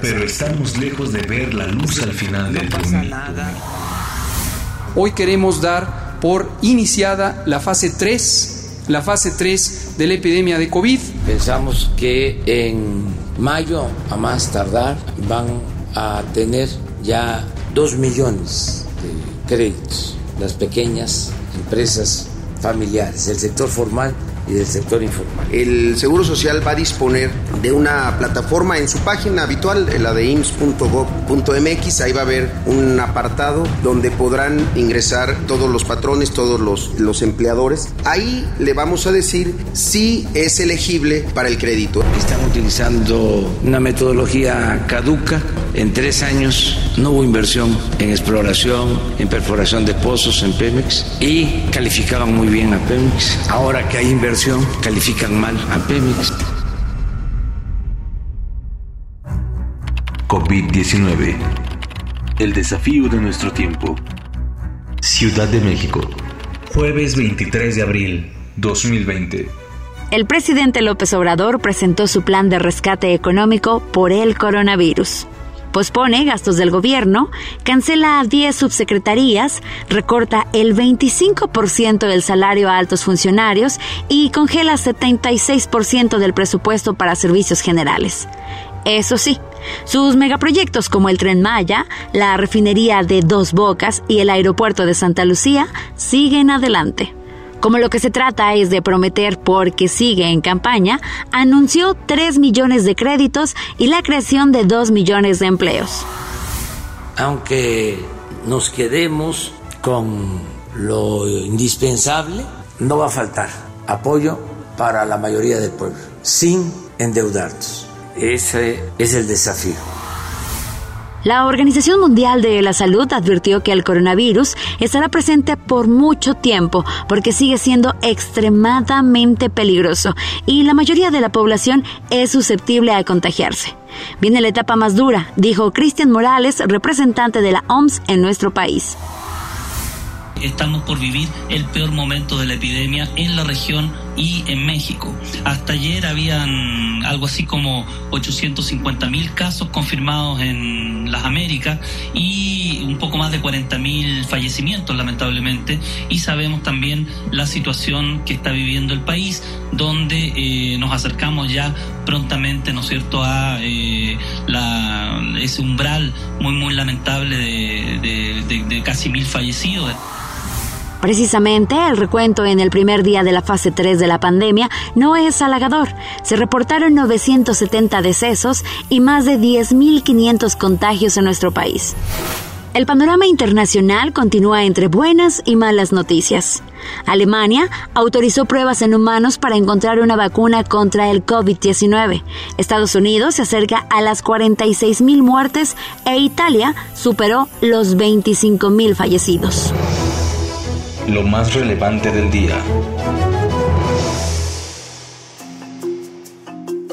Pero estamos lejos de ver la luz al final del túnel. Hoy queremos dar por iniciada la fase 3, la fase 3 de la epidemia de COVID. Pensamos que en mayo, a más tardar, van a tener ya 2 millones de créditos las pequeñas empresas familiares, el sector formal y del sector informal. El Seguro Social va a disponer de una plataforma en su página habitual, la de ims.gov.mx. Ahí va a haber un apartado donde podrán ingresar todos los patrones, todos los, los empleadores. Ahí le vamos a decir si es elegible para el crédito. Están utilizando una metodología caduca. En tres años no hubo inversión en exploración, en perforación de pozos en Pemex y calificaban muy bien a Pemex. Ahora que hay inversión, califican mal a Pemex. COVID-19. El desafío de nuestro tiempo. Ciudad de México. Jueves 23 de abril 2020. El presidente López Obrador presentó su plan de rescate económico por el coronavirus pospone gastos del gobierno, cancela 10 subsecretarías, recorta el 25% del salario a altos funcionarios y congela 76% del presupuesto para servicios generales. Eso sí, sus megaproyectos como el tren Maya, la refinería de Dos Bocas y el aeropuerto de Santa Lucía siguen adelante. Como lo que se trata es de prometer porque sigue en campaña, anunció 3 millones de créditos y la creación de 2 millones de empleos. Aunque nos quedemos con lo indispensable, no va a faltar apoyo para la mayoría del pueblo, sin endeudarnos. Ese es el desafío. La Organización Mundial de la Salud advirtió que el coronavirus estará presente por mucho tiempo porque sigue siendo extremadamente peligroso y la mayoría de la población es susceptible a contagiarse. Viene la etapa más dura, dijo Cristian Morales, representante de la OMS en nuestro país estamos por vivir el peor momento de la epidemia en la región y en México. Hasta ayer habían algo así como 850 mil casos confirmados en las Américas y un poco más de 40 mil fallecimientos lamentablemente y sabemos también la situación que está viviendo el país donde eh, nos acercamos ya prontamente, ¿no es cierto?, a eh, ese umbral muy, muy lamentable de casi mil fallecidos. Precisamente, el recuento en el primer día de la fase 3 de la pandemia no es halagador. Se reportaron 970 decesos y más de 10.500 contagios en nuestro país. El panorama internacional continúa entre buenas y malas noticias. Alemania autorizó pruebas en humanos para encontrar una vacuna contra el COVID-19. Estados Unidos se acerca a las 46.000 muertes e Italia superó los 25.000 fallecidos lo más relevante del día.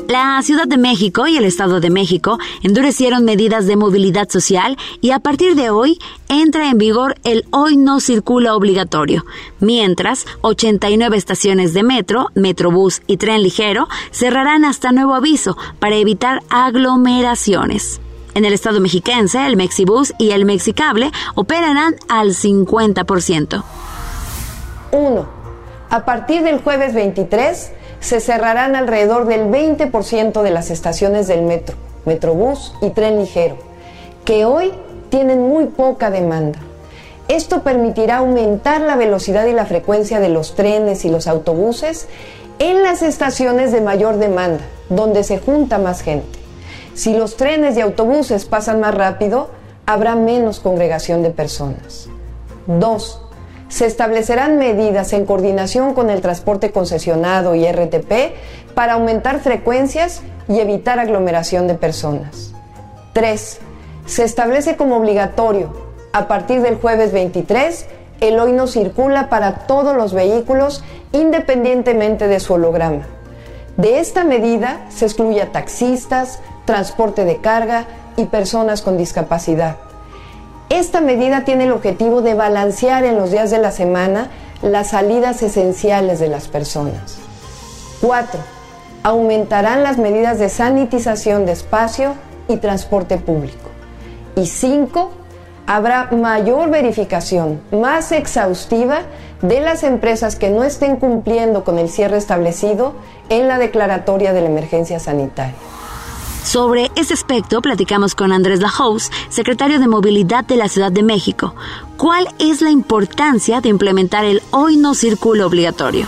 La Ciudad de México y el Estado de México endurecieron medidas de movilidad social y a partir de hoy entra en vigor el hoy no circula obligatorio, mientras 89 estaciones de metro, metrobús y tren ligero cerrarán hasta nuevo aviso para evitar aglomeraciones. En el estado mexiquense, el Mexibus y el Mexicable operarán al 50%. 1. A partir del jueves 23 se cerrarán alrededor del 20% de las estaciones del metro, metrobús y tren ligero, que hoy tienen muy poca demanda. Esto permitirá aumentar la velocidad y la frecuencia de los trenes y los autobuses en las estaciones de mayor demanda, donde se junta más gente. Si los trenes y autobuses pasan más rápido, habrá menos congregación de personas. 2 se establecerán medidas en coordinación con el transporte concesionado y RTP para aumentar frecuencias y evitar aglomeración de personas. 3. Se establece como obligatorio A partir del jueves 23, el hoy no circula para todos los vehículos independientemente de su holograma. De esta medida se excluye a taxistas, transporte de carga y personas con discapacidad. Esta medida tiene el objetivo de balancear en los días de la semana las salidas esenciales de las personas. 4. Aumentarán las medidas de sanitización de espacio y transporte público. Y 5 habrá mayor verificación, más exhaustiva, de las empresas que no estén cumpliendo con el cierre establecido en la declaratoria de la emergencia sanitaria. Sobre ese aspecto platicamos con Andrés Lajous, secretario de Movilidad de la Ciudad de México. ¿Cuál es la importancia de implementar el hoy no circulo obligatorio?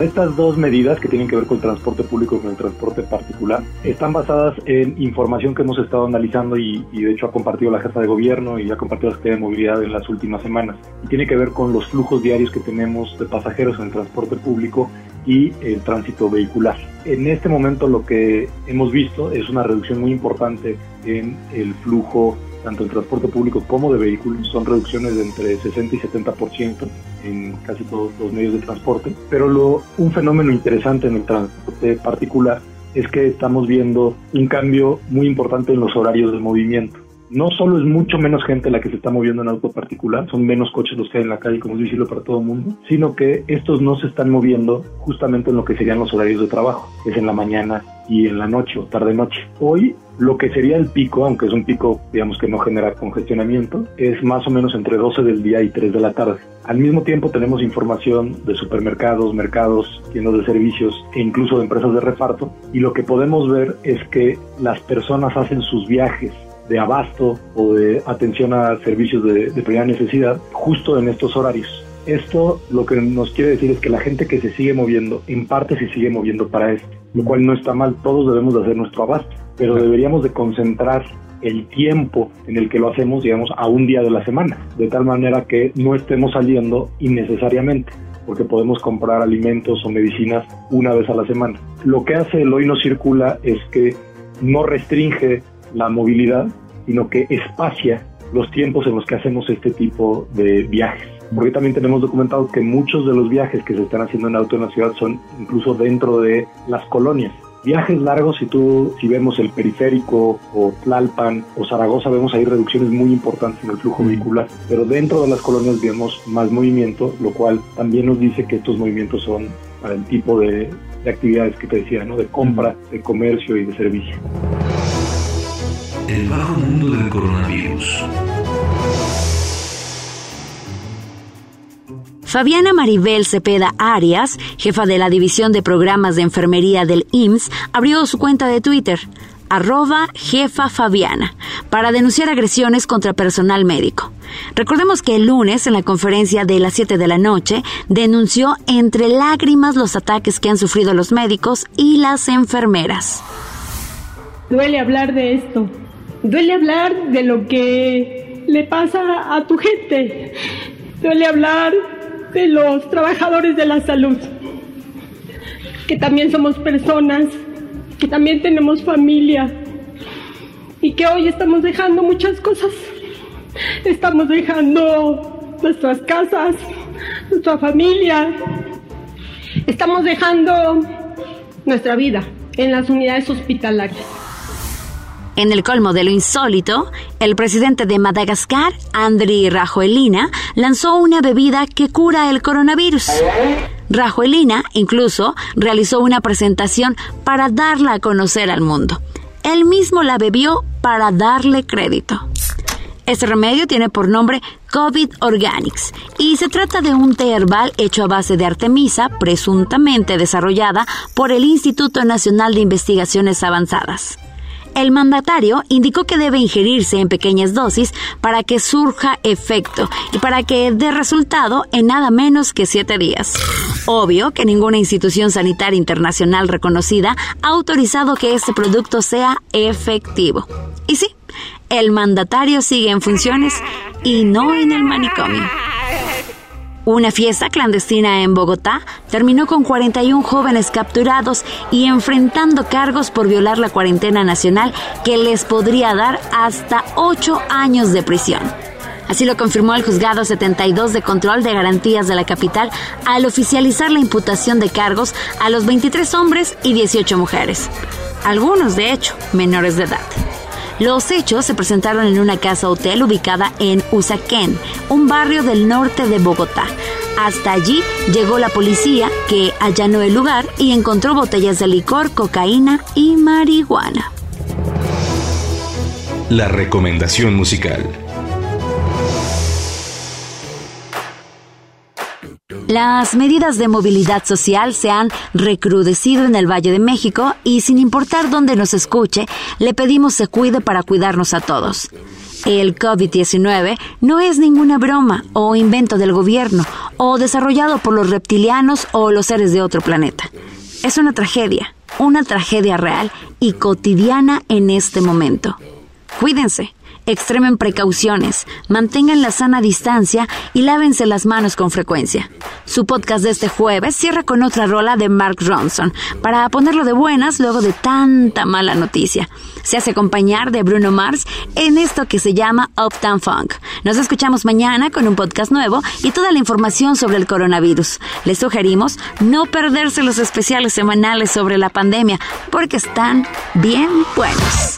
Estas dos medidas que tienen que ver con el transporte público y con el transporte particular están basadas en información que hemos estado analizando y, de hecho ha compartido la jefa de gobierno y ha compartido la Secretaría de Movilidad en las últimas semanas. Y tiene que ver con los flujos diarios que tenemos de pasajeros en el transporte público y el tránsito vehicular. En este momento lo que hemos visto es una reducción muy importante en el flujo tanto en transporte público como de vehículos, son reducciones de entre 60 y 70% en casi todos los medios de transporte. Pero lo, un fenómeno interesante en el transporte particular es que estamos viendo un cambio muy importante en los horarios de movimiento no solo es mucho menos gente la que se está moviendo en auto particular, son menos coches los que hay en la calle, como es visible para todo el mundo, sino que estos no se están moviendo justamente en lo que serían los horarios de trabajo, es en la mañana y en la noche o tarde-noche. Hoy lo que sería el pico, aunque es un pico, digamos que no genera congestionamiento, es más o menos entre 12 del día y 3 de la tarde. Al mismo tiempo tenemos información de supermercados, mercados, tiendas de servicios e incluso de empresas de reparto y lo que podemos ver es que las personas hacen sus viajes de abasto o de atención a servicios de, primera necesidad justo en estos horarios. Esto lo que nos quiere decir es que la gente que se sigue moviendo, en parte se sigue moviendo para esto, lo cual no está mal, todos debemos de hacer nuestro abasto, pero deberíamos de concentrar el tiempo en el que lo hacemos, digamos, a un día de la semana, de tal manera que no estemos saliendo innecesariamente porque podemos comprar alimentos o medicinas una vez a la semana. Lo que hace el hoy no circula es que no restringe la movilidad, sino que espacia los tiempos en los que hacemos este tipo de viajes. Porque también tenemos documentado que muchos de los viajes que se están haciendo en auto en la ciudad son incluso dentro de las colonias. Viajes largos, si tú, si vemos el periférico o Tlalpan o Zaragoza, vemos ahí reducciones muy importantes en el flujo vehicular, pero dentro de las colonias vemos más movimiento, lo cual también nos dice que estos movimientos son para el tipo de, de actividades que te decía, ¿no? de compra, de comercio y de servicio el bajo mundo del coronavirus. Fabiana Maribel Cepeda Arias, jefa de la División de Programas de Enfermería del IMSS, abrió su cuenta de Twitter, arroba jefa Fabiana, para denunciar agresiones contra personal médico. Recordemos que el lunes, en la conferencia de las 7 de la noche, denunció entre lágrimas los ataques que han sufrido los médicos y las enfermeras. Duele hablar de esto, Duele hablar de lo que le pasa a tu gente. Duele hablar de los trabajadores de la salud, que también somos personas, que también tenemos familia y que hoy estamos dejando muchas cosas. Estamos dejando nuestras casas, nuestra familia. Estamos dejando nuestra vida en las unidades hospitalarias. En el colmo de lo insólito, el presidente de Madagascar, Andri Rajoelina, lanzó una bebida que cura el coronavirus. Rajoelina incluso realizó una presentación para darla a conocer al mundo. Él mismo la bebió para darle crédito. Este remedio tiene por nombre COVID Organics y se trata de un té herbal hecho a base de artemisa, presuntamente desarrollada por el Instituto Nacional de Investigaciones Avanzadas. El mandatario indicó que debe ingerirse en pequeñas dosis para que surja efecto y para que dé resultado en nada menos que siete días. Obvio que ninguna institución sanitaria internacional reconocida ha autorizado que este producto sea efectivo. Y sí, el mandatario sigue en funciones y no en el manicomio. Una fiesta clandestina en Bogotá terminó con 41 jóvenes capturados y enfrentando cargos por violar la cuarentena nacional que les podría dar hasta 8 años de prisión. Así lo confirmó el juzgado 72 de control de garantías de la capital al oficializar la imputación de cargos a los 23 hombres y 18 mujeres, algunos de hecho menores de edad. Los hechos se presentaron en una casa hotel ubicada en Usaquén, un barrio del norte de Bogotá. Hasta allí llegó la policía que allanó el lugar y encontró botellas de licor, cocaína y marihuana. La recomendación musical. Las medidas de movilidad social se han recrudecido en el Valle de México y sin importar dónde nos escuche, le pedimos se cuide para cuidarnos a todos. El COVID-19 no es ninguna broma o invento del gobierno o desarrollado por los reptilianos o los seres de otro planeta. Es una tragedia, una tragedia real y cotidiana en este momento. Cuídense extremen precauciones, mantengan la sana distancia y lávense las manos con frecuencia. Su podcast de este jueves cierra con otra rola de Mark Ronson para ponerlo de buenas luego de tanta mala noticia. Se hace acompañar de Bruno Mars en esto que se llama Uptown Funk. Nos escuchamos mañana con un podcast nuevo y toda la información sobre el coronavirus. Les sugerimos no perderse los especiales semanales sobre la pandemia porque están bien buenos.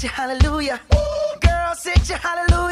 your hallelujah. Ooh, girl, sit your hallelujah.